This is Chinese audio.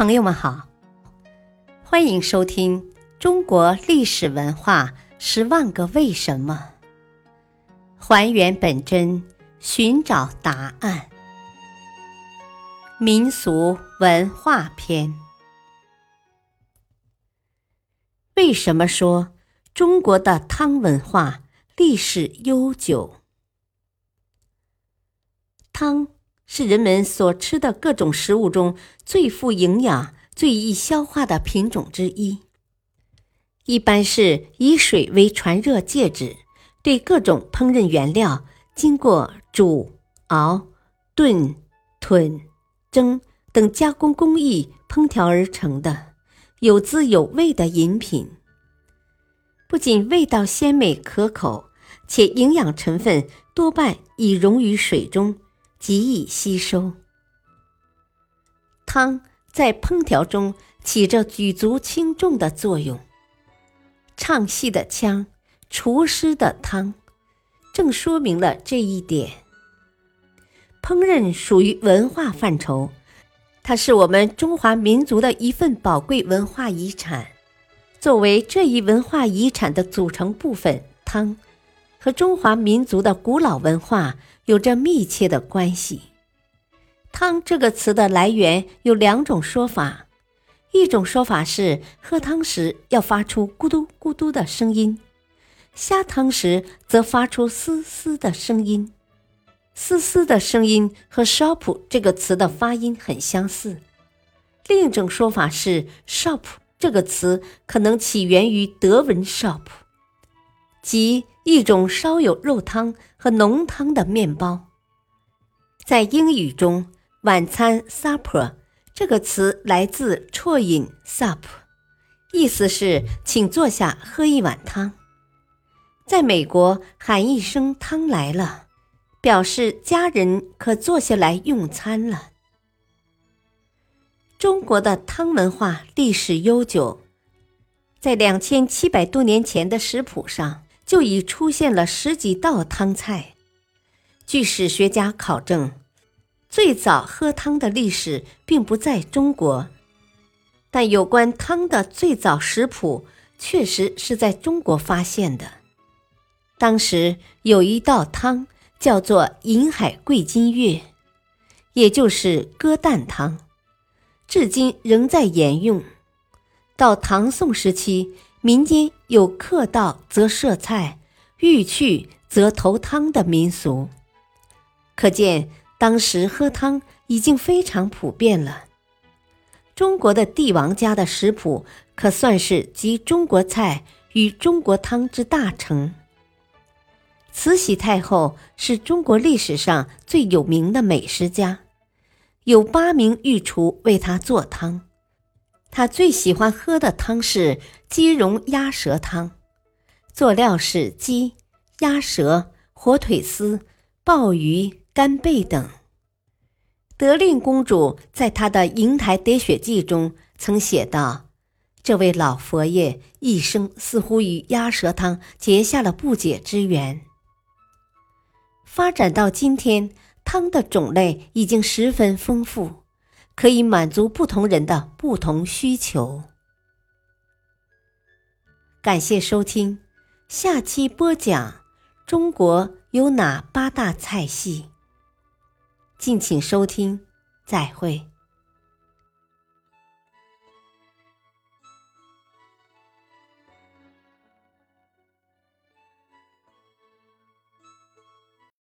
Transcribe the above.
朋友们好，欢迎收听《中国历史文化十万个为什么》，还原本真，寻找答案。民俗文化篇：为什么说中国的汤文化历史悠久？汤。是人们所吃的各种食物中最富营养、最易消化的品种之一。一般是以水为传热介质，对各种烹饪原料经过煮、熬、炖、炖、蒸等加工工艺烹调而成的有滋有味的饮品。不仅味道鲜美可口，且营养成分多半已溶于水中。极易吸收。汤在烹调中起着举足轻重的作用。唱戏的腔，厨师的汤，正说明了这一点。烹饪属于文化范畴，它是我们中华民族的一份宝贵文化遗产。作为这一文化遗产的组成部分，汤。和中华民族的古老文化有着密切的关系。汤这个词的来源有两种说法，一种说法是喝汤时要发出咕嘟咕嘟的声音，下汤时则发出嘶嘶的声音。嘶嘶的声音和 “shop” 这个词的发音很相似。另一种说法是 “shop” 这个词可能起源于德文 “shop”，即。一种稍有肉汤和浓汤的面包，在英语中，晚餐 supper 这个词来自啜饮 sup，意思是请坐下喝一碗汤。在美国，喊一声“汤来了”，表示家人可坐下来用餐了。中国的汤文化历史悠久，在两千七百多年前的食谱上。就已出现了十几道汤菜。据史学家考证，最早喝汤的历史并不在中国，但有关汤的最早食谱确实是在中国发现的。当时有一道汤叫做“银海桂金月”，也就是鸽蛋汤，至今仍在沿用。到唐宋时期。民间有客到则设菜，欲去则投汤的民俗，可见当时喝汤已经非常普遍了。中国的帝王家的食谱可算是集中国菜与中国汤之大成。慈禧太后是中国历史上最有名的美食家，有八名御厨为她做汤。他最喜欢喝的汤是鸡茸鸭舌汤，佐料是鸡、鸭舌、火腿丝、鲍鱼、干贝等。德令公主在她的《瀛台喋血记》中曾写道：“这位老佛爷一生似乎与鸭舌汤结下了不解之缘。”发展到今天，汤的种类已经十分丰富。可以满足不同人的不同需求。感谢收听，下期播讲中国有哪八大菜系。敬请收听，再会。